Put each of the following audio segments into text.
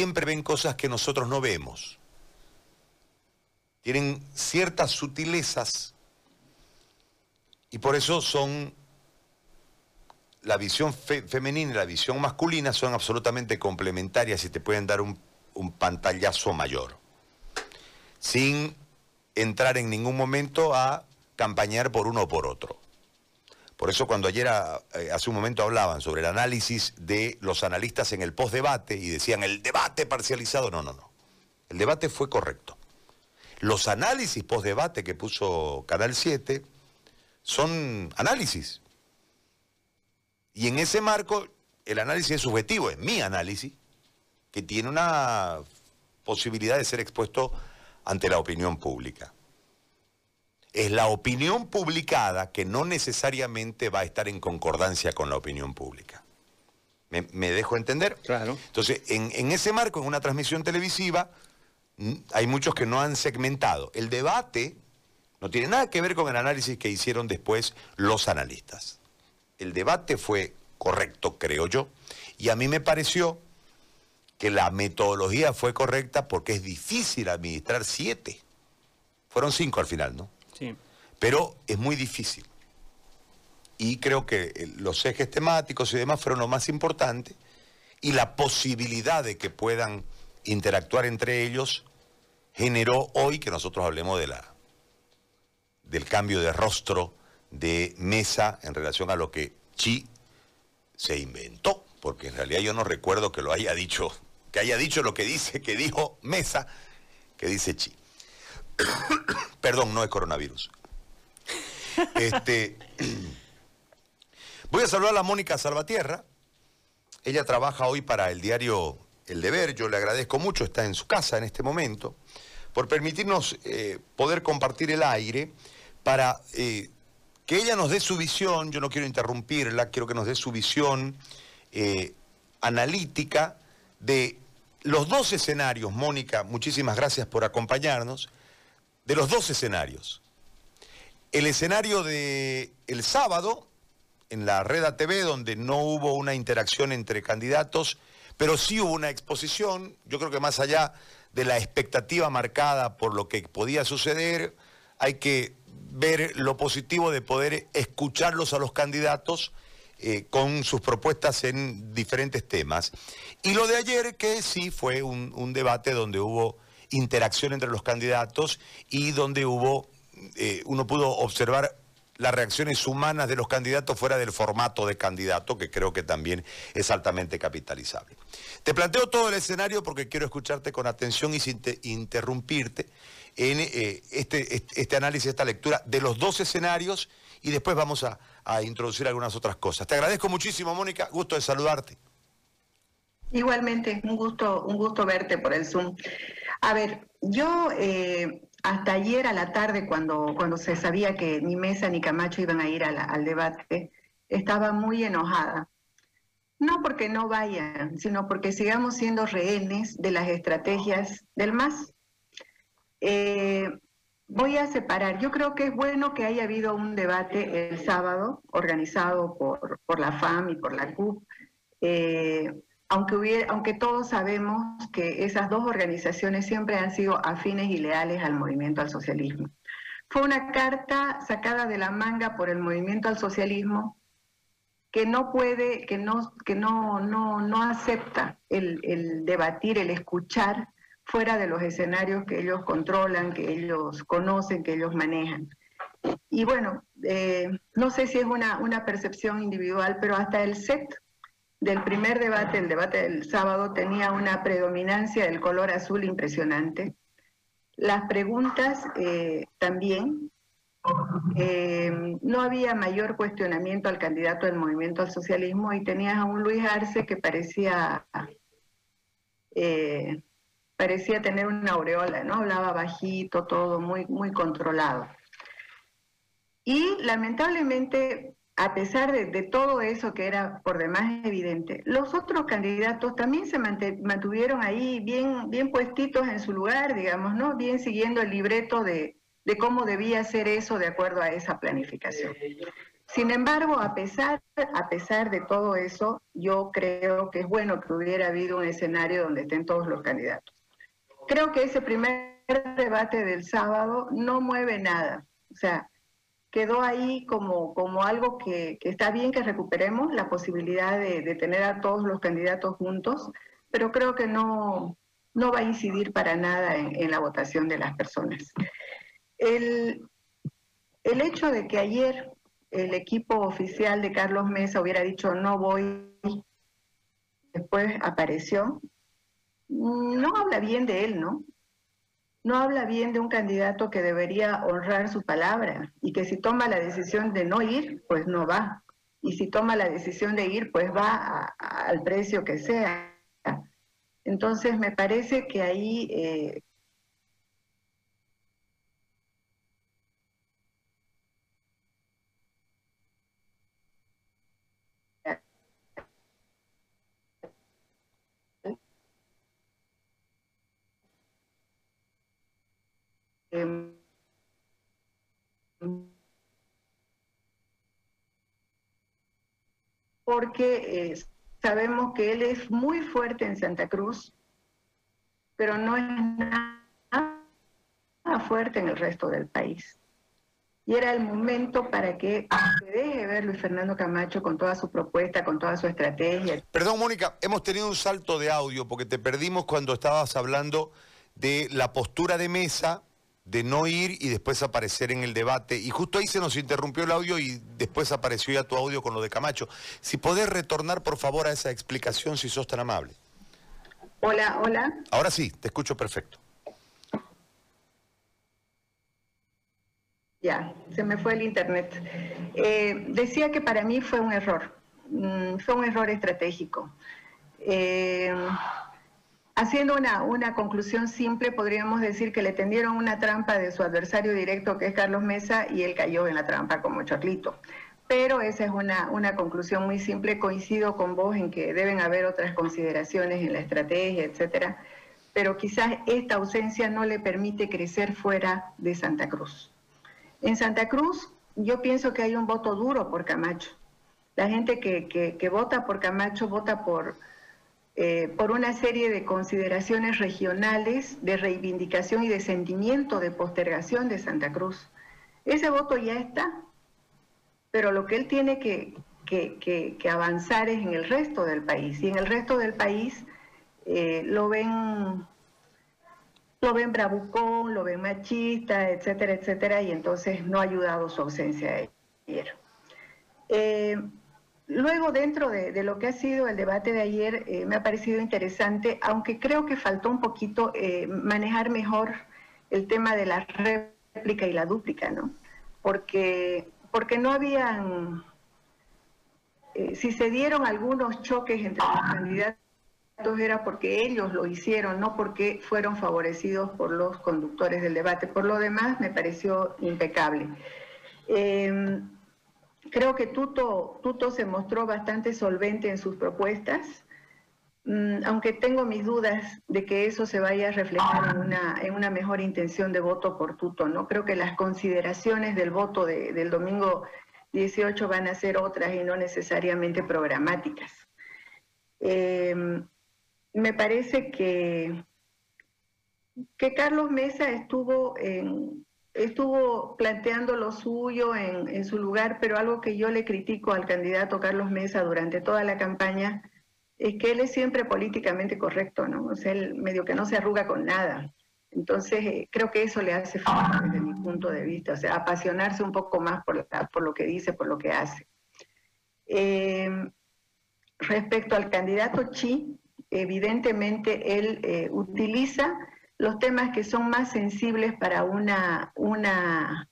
siempre ven cosas que nosotros no vemos. Tienen ciertas sutilezas y por eso son la visión femenina y la visión masculina son absolutamente complementarias y te pueden dar un, un pantallazo mayor, sin entrar en ningún momento a campañar por uno o por otro. Por eso cuando ayer, eh, hace un momento hablaban sobre el análisis de los analistas en el postdebate y decían el debate parcializado, no, no, no. El debate fue correcto. Los análisis postdebate que puso Canal 7 son análisis. Y en ese marco, el análisis es subjetivo, es mi análisis, que tiene una posibilidad de ser expuesto ante la opinión pública es la opinión publicada que no necesariamente va a estar en concordancia con la opinión pública. ¿Me, dejo entender? Claro. Entonces, en, en, ese marco, en una transmisión televisiva, hay muchos que no han segmentado. El debate no tiene nada que ver con el análisis que hicieron después los analistas. El debate fue correcto, creo yo, y a mí me pareció que la metodología fue correcta porque es difícil administrar siete. Fueron cinco al final, ¿no? Pero es muy difícil. Y creo que eh, los ejes temáticos y demás fueron lo más importante. Y la posibilidad de que puedan interactuar entre ellos generó hoy que nosotros hablemos de la, del cambio de rostro de Mesa en relación a lo que Chi se inventó, porque en realidad yo no recuerdo que lo haya dicho, que haya dicho lo que dice, que dijo Mesa, que dice Chi. Perdón, no es coronavirus. Este, voy a saludar a Mónica Salvatierra. Ella trabaja hoy para el diario El Deber. Yo le agradezco mucho, está en su casa en este momento, por permitirnos eh, poder compartir el aire para eh, que ella nos dé su visión. Yo no quiero interrumpirla, quiero que nos dé su visión eh, analítica de los dos escenarios. Mónica, muchísimas gracias por acompañarnos de los dos escenarios. El escenario de sábado, en la Red TV, donde no hubo una interacción entre candidatos, pero sí hubo una exposición, yo creo que más allá de la expectativa marcada por lo que podía suceder, hay que ver lo positivo de poder escucharlos a los candidatos eh, con sus propuestas en diferentes temas. Y lo de ayer, que sí fue un debate donde hubo interacción entre los candidatos y donde hubo, eh, uno pudo observar las reacciones humanas de los candidatos fuera del formato de candidato, que creo que también es altamente capitalizable. Te planteo todo el escenario porque quiero escucharte con atención y sin interrumpirte en eh, este, este, análisis, esta lectura de los dos escenarios y después vamos a, a introducir algunas otras cosas. Te agradezco muchísimo, Mónica, gusto de saludarte. Igualmente, un gusto, un gusto verte por el Zoom. A ver, yo eh, hasta ayer a la tarde, cuando, cuando se sabía que ni Mesa ni Camacho iban a ir al debate, estaba muy enojada. No porque no vayan, sino porque sigamos siendo rehenes de las estrategias del MAS. Eh, voy a separar. Yo creo que es bueno que haya habido un debate el sábado organizado por, por la FAM y por la CUP. Eh, aunque, todos sabemos que esas dos organizaciones siempre han sido afines y leales al movimiento al socialismo. Fue una carta sacada de la manga por el movimiento al socialismo que no puede, que no, que no, no, no acepta el, debatir, el escuchar fuera de los escenarios que ellos controlan, que ellos conocen, que ellos manejan. Y bueno, eh, no sé si es una percepción individual, pero hasta el set del primer debate, el debate del sábado, tenía una predominancia del color azul impresionante. Las preguntas eh, también. Eh, no había mayor cuestionamiento al candidato del movimiento al socialismo y tenías a un Luis Arce que parecía, eh, parecía tener una aureola, ¿no? Hablaba bajito, todo muy, muy controlado. Y lamentablemente a pesar de, todo eso que era por demás evidente, los otros candidatos también se mantuvieron ahí bien, bien puestitos en su lugar, digamos, ¿no? Bien siguiendo el libreto de, cómo debía ser eso de acuerdo a esa planificación. Sin embargo, a pesar, a pesar de todo eso, yo creo que es bueno que hubiera habido un escenario donde estén todos los candidatos. Creo que ese primer debate del sábado no mueve nada. O sea, quedó ahí como, como algo que, está bien que recuperemos, la posibilidad de, tener a todos los candidatos juntos, pero creo que no, no va a incidir para nada en, la votación de las personas. El, el hecho de que ayer el equipo oficial de Carlos Mesa hubiera dicho no voy, después apareció, no habla bien de él, ¿no? No habla bien de un candidato que debería honrar su palabra y que si toma la decisión de no ir, pues no va. Y si toma la decisión de ir, pues va al precio que sea. Entonces me parece que ahí eh, Porque eh, sabemos que él es muy fuerte en Santa Cruz, pero no es nada fuerte en el resto del país. Y era el momento para que se deje ver Luis Fernando Camacho con toda su propuesta, con toda su estrategia. Perdón, Mónica, hemos tenido un salto de audio porque te perdimos cuando estabas hablando de la postura de mesa de no ir y después aparecer en el debate. Y justo ahí se nos interrumpió el audio y después apareció ya tu audio con lo de Camacho. Si podés retornar, por favor, a esa explicación, si sos tan amable. Hola, hola. Ahora sí, te escucho perfecto. Ya, se me fue el internet. Eh, decía que para mí fue un error, mm, fue un error estratégico. Eh, Haciendo una, una, conclusión simple, podríamos decir que le tendieron una trampa de su adversario directo, que es Carlos Mesa, y él cayó en la trampa como Chorlito. Pero esa es una, una conclusión muy simple. Coincido con vos en que deben haber otras consideraciones en la estrategia, etcétera. Pero quizás esta ausencia no le permite crecer fuera de Santa Cruz. En Santa Cruz, yo pienso que hay un voto duro por Camacho. La gente que, que, que vota por Camacho vota por eh, por una serie de consideraciones regionales de reivindicación y de sentimiento de postergación de Santa Cruz. Ese voto ya está, pero lo que él tiene que, avanzar es en el resto del país. Y en el resto del país eh, lo ven lo ven bravucón, lo ven machista, etcétera, etcétera, y entonces no ha ayudado su ausencia ayer. Eh, Luego, dentro de, lo que ha sido el debate de ayer, eh, me ha parecido interesante, aunque creo que faltó un poquito eh, manejar mejor el tema de la réplica y la dúplica, ¿no? Porque, porque no habían, eh, si se dieron algunos choques entre los candidatos era porque ellos lo hicieron, no porque fueron favorecidos por los conductores del debate. Por lo demás, me pareció impecable. Creo que Tuto, Tuto se mostró bastante solvente en sus propuestas, mm, aunque tengo mis dudas de que eso se vaya a reflejar en una, en una mejor intención de voto por Tuto. ¿no? Creo que las consideraciones del voto del domingo 18 van a ser otras y no necesariamente programáticas. Em, me parece que, que Carlos Mesa estuvo en, estuvo planteando lo suyo en, su lugar, pero algo que yo le critico al candidato Carlos Mesa durante toda la campaña es que él es siempre políticamente correcto, ¿no? O sea, él medio que no se arruga con nada. Entonces, eh, creo que eso le hace falta desde mi punto de vista, o sea, apasionarse un poco más por, por lo que dice, por lo que hace. Em, respecto al candidato Chi, evidentemente él eh, utiliza los temas que son más sensibles para una, una,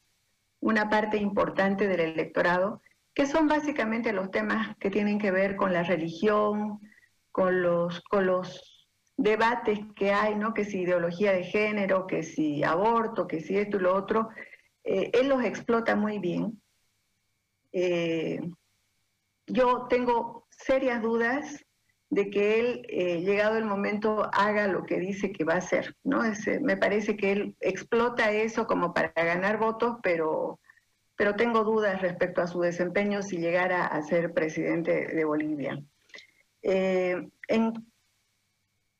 una parte importante del electorado, que son básicamente los temas que tienen que ver con la religión, con los, con los debates que hay, ¿no? que si ideología de género, que si aborto, que si esto y lo otro, eh, él los explota muy bien. Eh, yo tengo serias dudas de que él, eh, llegado el momento, haga lo que dice que va a hacer, ¿no? me parece que él explota eso como para ganar votos, pero, pero tengo dudas respecto a su desempeño si llegara a ser presidente de Bolivia. Eh,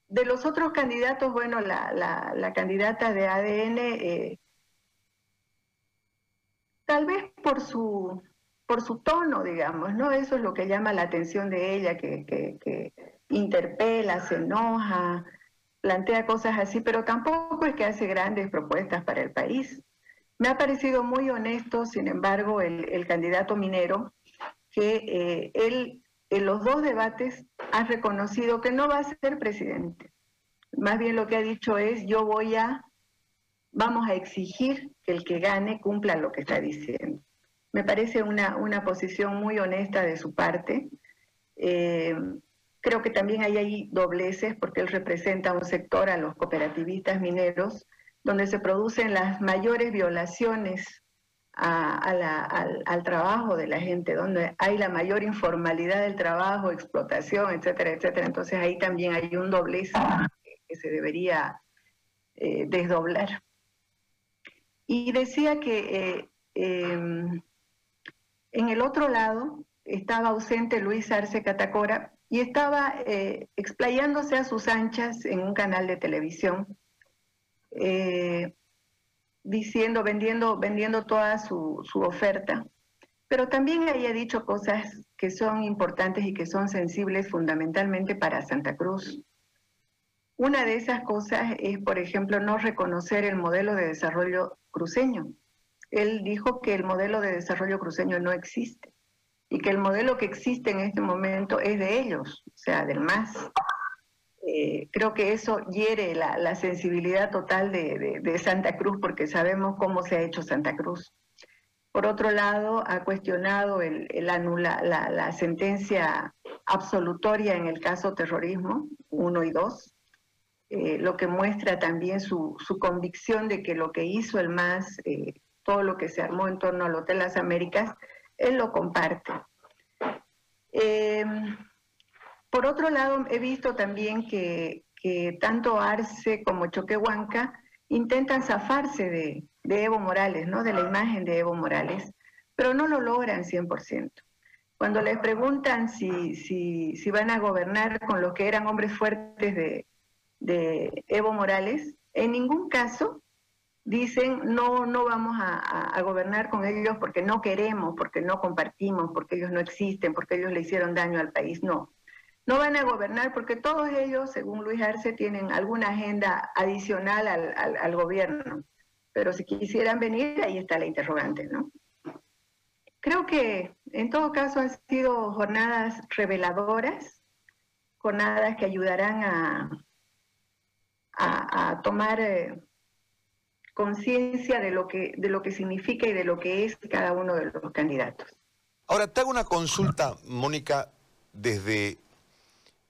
de los otros candidatos, bueno, la, candidata de ADN, eh, tal vez por su, por su tono, digamos, ¿no? Eso es lo que llama la atención de ella, que, que interpela, se enoja, plantea cosas así, pero tampoco es que hace grandes propuestas para el país. Me ha parecido muy honesto, sin embargo, el, candidato minero, que eh, él en los dos debates ha reconocido que no va a ser presidente. Más bien lo que ha dicho es, yo voy a, vamos a exigir que el que gane cumpla lo que está diciendo. Me parece una, una posición muy honesta de su parte. Eh, Creo que también hay ahí dobleces porque él representa un sector a los cooperativistas mineros donde se producen las mayores violaciones al, trabajo de la gente, donde hay la mayor informalidad del trabajo, explotación, etcétera, etcétera. Entonces ahí también hay un doblez que se debería eh, desdoblar. Y decía que eh, em, en el otro lado estaba ausente Luis Arce Catacora, y estaba eh, explayándose a sus anchas en un canal de televisión, eh, diciendo, vendiendo, vendiendo toda su, su oferta. Pero también había dicho cosas que son importantes y que son sensibles fundamentalmente para Santa Cruz. Una de esas cosas es, por ejemplo, no reconocer el modelo de desarrollo cruceño. Él dijo que el modelo de desarrollo cruceño no existe y que el modelo que existe en este momento es de ellos, o sea, del MAS. Eh, creo que eso hiere la, sensibilidad total de, Santa Cruz porque sabemos cómo se ha hecho Santa Cruz. Por otro lado, ha cuestionado la, sentencia absolutoria en el caso terrorismo 1 y 2, eh, lo que muestra también su, convicción de que lo que hizo el MAS, eh, todo lo que se armó en torno al Hotel Las Américas, él lo comparte. Eh, por otro lado, he visto también que, tanto Arce como Choquehuanca intentan zafarse de, Evo Morales, ¿no? de la imagen de Evo Morales, pero no lo logran 100%. Cuando les preguntan si, si, van a gobernar con los que eran hombres fuertes de, de Evo Morales, en ningún caso dicen no, no vamos a, gobernar con ellos porque no queremos, porque no compartimos, porque ellos no existen, porque ellos le hicieron daño al país. No, no van a gobernar porque todos ellos, según Luis Arce, tienen alguna agenda adicional al, gobierno. Pero si quisieran venir, ahí está la interrogante, ¿no? Creo que en todo caso han sido jornadas reveladoras, jornadas que ayudarán a, a, tomar... Eh, conciencia de, lo que, de lo que significa y de lo que es cada uno de los candidatos. Ahora, te hago una consulta, Mónica, desde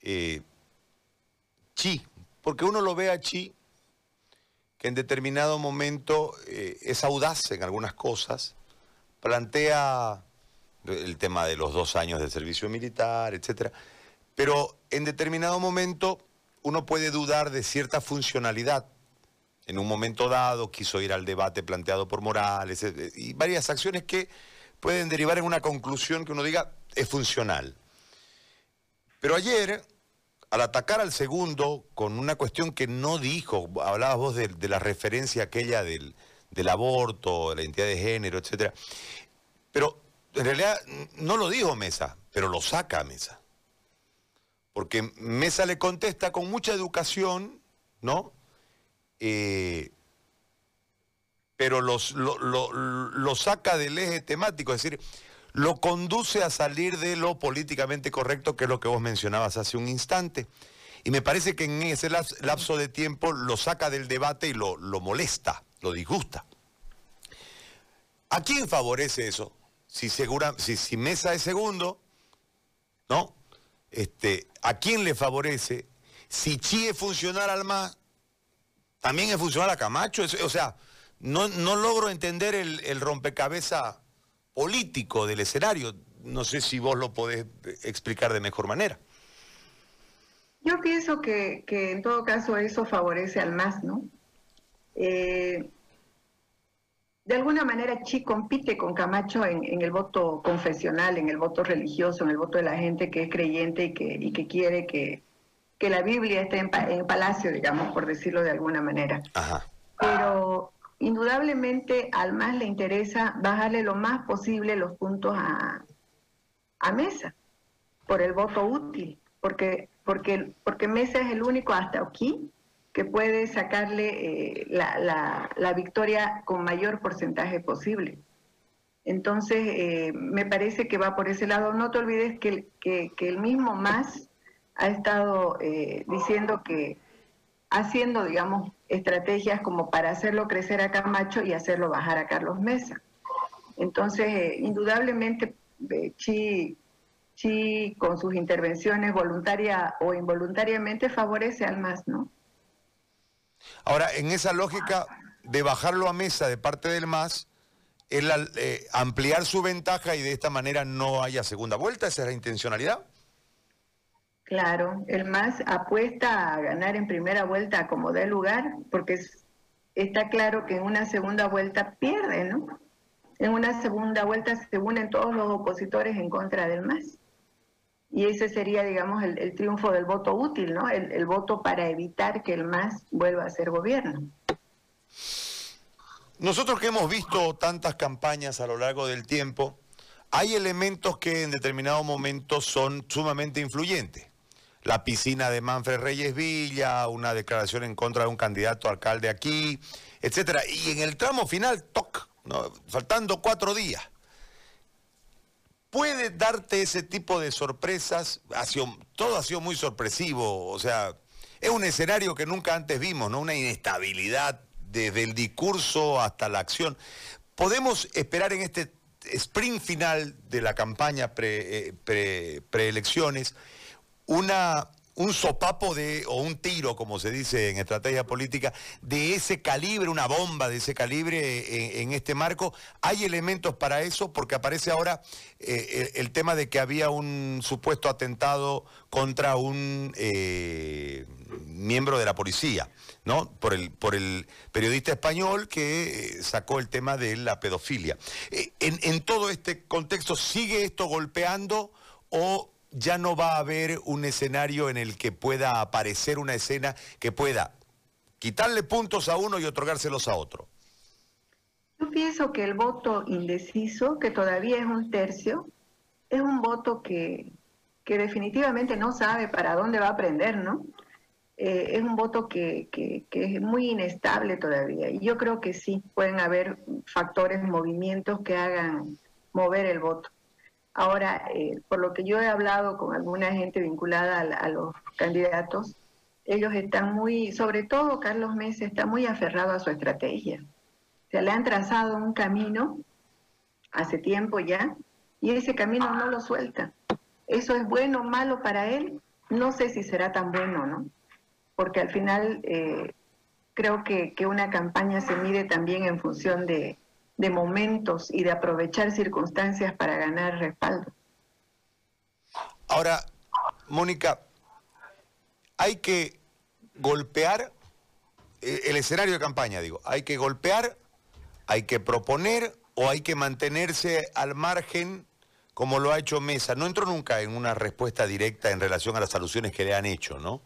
eh, Chi, porque uno lo ve a Chi que en determinado momento eh, es audaz en algunas cosas, plantea el tema de los dos años de servicio militar, etcétera, pero en determinado momento uno puede dudar de cierta funcionalidad en un momento dado quiso ir al debate planteado por Morales eh, y varias acciones que pueden derivar en una conclusión que uno diga es funcional. Pero ayer, al atacar al segundo con una cuestión que no dijo, hablabas vos de, la referencia aquella del, del aborto, la identidad de género, etc. Pero en realidad no lo dijo Mesa, pero lo saca Mesa. Porque Mesa le contesta con mucha educación, ¿no? Eh, pero los, lo, saca del eje temático, es decir, lo conduce a salir de lo políticamente correcto, que es lo que vos mencionabas hace un instante. Y me parece que en ese lapso de tiempo lo saca del debate y lo, lo molesta, lo disgusta. ¿A quién favorece eso? Si, segura, si, si Mesa es segundo, ¿no? Este, ¿A quién le favorece? Si Chi es funcional al más, también es funcional a Camacho. o sea, no, logro entender el, rompecabezas político del escenario. No sé si vos lo podés explicar de mejor manera. Yo pienso que, en todo caso eso favorece al MAS, ¿no? Eh, de alguna manera Chi compite con Camacho en, el voto confesional, en el voto religioso, en el voto de la gente que es creyente y que, y que quiere que, que la Biblia esté en, en, palacio, digamos, por decirlo de alguna manera. Pero indudablemente al más le interesa bajarle lo más posible los puntos a, a Mesa por el voto útil, porque, porque, porque Mesa es el único hasta aquí que puede sacarle eh, la, victoria con mayor porcentaje posible. Entonces, eh, me parece que va por ese lado. No te olvides que, que, el mismo Más ha estado eh, diciendo que haciendo, digamos, estrategias como para hacerlo crecer a Camacho y hacerlo bajar a Carlos Mesa. Entonces, indudablemente, Chi, Chi con sus intervenciones voluntaria o involuntariamente favorece al MAS, ¿no? Ahora, en esa lógica de bajarlo a mesa de parte del MAS, eh, ampliar su ventaja y de esta manera no haya segunda vuelta, ¿esa es la intencionalidad? Claro, el MAS apuesta a ganar en primera vuelta como dé lugar, porque está claro que en una segunda vuelta pierde, ¿no? En una segunda vuelta se unen todos los opositores en contra del MAS y ese sería, digamos, el, triunfo del voto útil, ¿no? El, voto para evitar que el MAS vuelva a ser gobierno. Nosotros que hemos visto tantas campañas a lo largo del tiempo, hay elementos que en determinados momentos son sumamente influyentes. La piscina de Manfred Reyes Villa, una declaración en contra de un candidato alcalde aquí, etcétera. Y en el tramo final, toc, faltando cuatro días puede darte ese tipo de sorpresas. todo ha sido muy sorpresivo, o sea, es un escenario que nunca antes vimos, ¿no? Una inestabilidad desde el discurso hasta la acción. ¿Podemos esperar en este sprint final de la campaña eh, preelecciones una un sopapo de, o un tiro, como se dice en estrategia política, de ese calibre, una bomba de ese calibre en, este marco. ¿Hay elementos para eso? Porque aparece ahora eh, el, tema de que había un supuesto atentado contra un eh, miembro de la policía, ¿no? Por el, por el periodista español que eh, sacó el tema de la pedofilia. en, en todo este contexto, ¿sigue esto golpeando o ya no va a haber un escenario en el que pueda aparecer una escena que pueda quitarle puntos a uno y otorgárselos a otro. Yo pienso que el voto indeciso, que todavía es un tercio, es un voto que, definitivamente no sabe para dónde va a prender, ¿no? Eh, es un voto que, que, es muy inestable todavía. Y yo creo que sí, pueden haber factores, movimientos que hagan mover el voto. Ahora, eh, por lo que yo he hablado con alguna gente vinculada a, los candidatos, ellos están muy, sobre todo Carlos Mesa, está muy aferrado a su estrategia. O sea, le han trazado un camino hace tiempo ya y ese camino no lo suelta. ¿Eso es bueno o malo para él? No sé si será tan bueno, ¿no? Porque al final eh, creo que una campaña se mide también en función de, de momentos y de aprovechar circunstancias para ganar respaldo. Ahora, Mónica, hay que golpear eh, el escenario de campaña, digo, hay que golpear, hay que proponer o hay que mantenerse al margen como lo ha hecho Mesa. No entró nunca en una respuesta directa en relación a las alusiones que le han hecho, ¿no?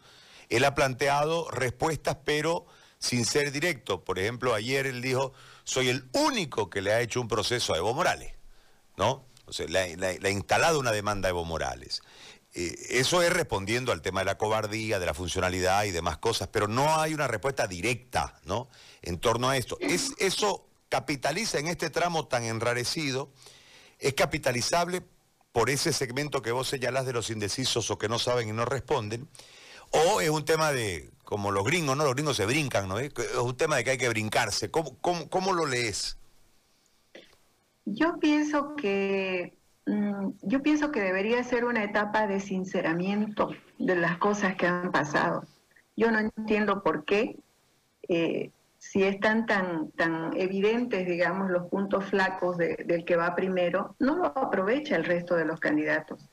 Él ha planteado respuestas, pero sin ser directo. Por ejemplo, ayer él dijo, soy el único que le ha hecho un proceso a Evo Morales, ¿no? O sea, le, ha instalado una demanda a Evo Morales. Eh, eso es respondiendo al tema de la cobardía, de la funcionalidad y demás cosas, pero no hay una respuesta directa, ¿no? En torno a esto. Es, eso capitaliza en este tramo tan enrarecido, es capitalizable por ese segmento que vos señalás de los indecisos o que no saben y no responden, o es un tema de, como los gringos, ¿no? Los gringos se brincan, ¿no? Es un tema de que hay que brincarse. ¿Cómo, cómo, lo lees? Yo pienso que mm, yo pienso que debería ser una etapa de sinceramiento de las cosas que han pasado. Yo no entiendo por qué, eh, si están tan, tan evidentes, digamos, los puntos flacos del que va primero, no lo aprovecha el resto de los candidatos.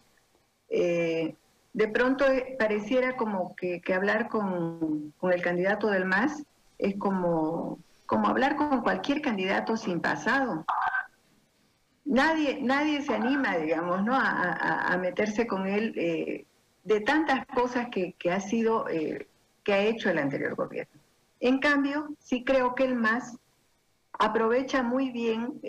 Eh, de pronto eh, pareciera como que, hablar con, el candidato del MAS es como, como hablar con cualquier candidato sin pasado. Nadie, nadie se anima, digamos, ¿no? a, meterse con él eh, de tantas cosas que, ha sido, eh, que ha hecho el anterior gobierno. En cambio, sí creo que el MAS aprovecha muy bien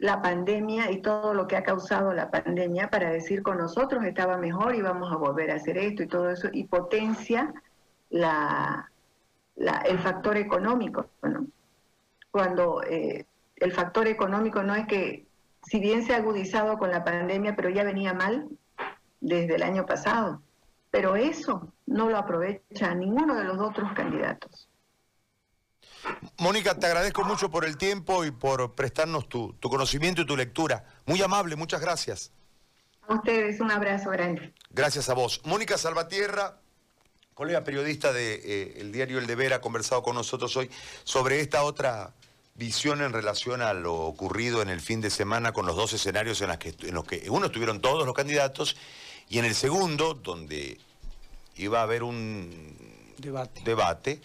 la pandemia y todo lo que ha causado la pandemia para decir con nosotros estaba mejor y vamos a volver a hacer esto y todo eso, y potencia la, el factor económico. Cuando eh, el factor económico no es que, si bien se ha agudizado con la pandemia, pero ya venía mal desde el año pasado, pero eso no lo aprovecha ninguno de los otros candidatos. Mónica, te agradezco mucho por el tiempo y por prestarnos tu, conocimiento y tu lectura. Muy amable, muchas gracias. A ustedes, un abrazo grande. Gracias a vos. Mónica Salvatierra, colega periodista del de, eh, diario El Deber, ha conversado con nosotros hoy sobre esta otra visión en relación a lo ocurrido en el fin de semana con los dos escenarios en, que, en los que uno estuvieron todos los candidatos y en el segundo, donde iba a haber un debate, debate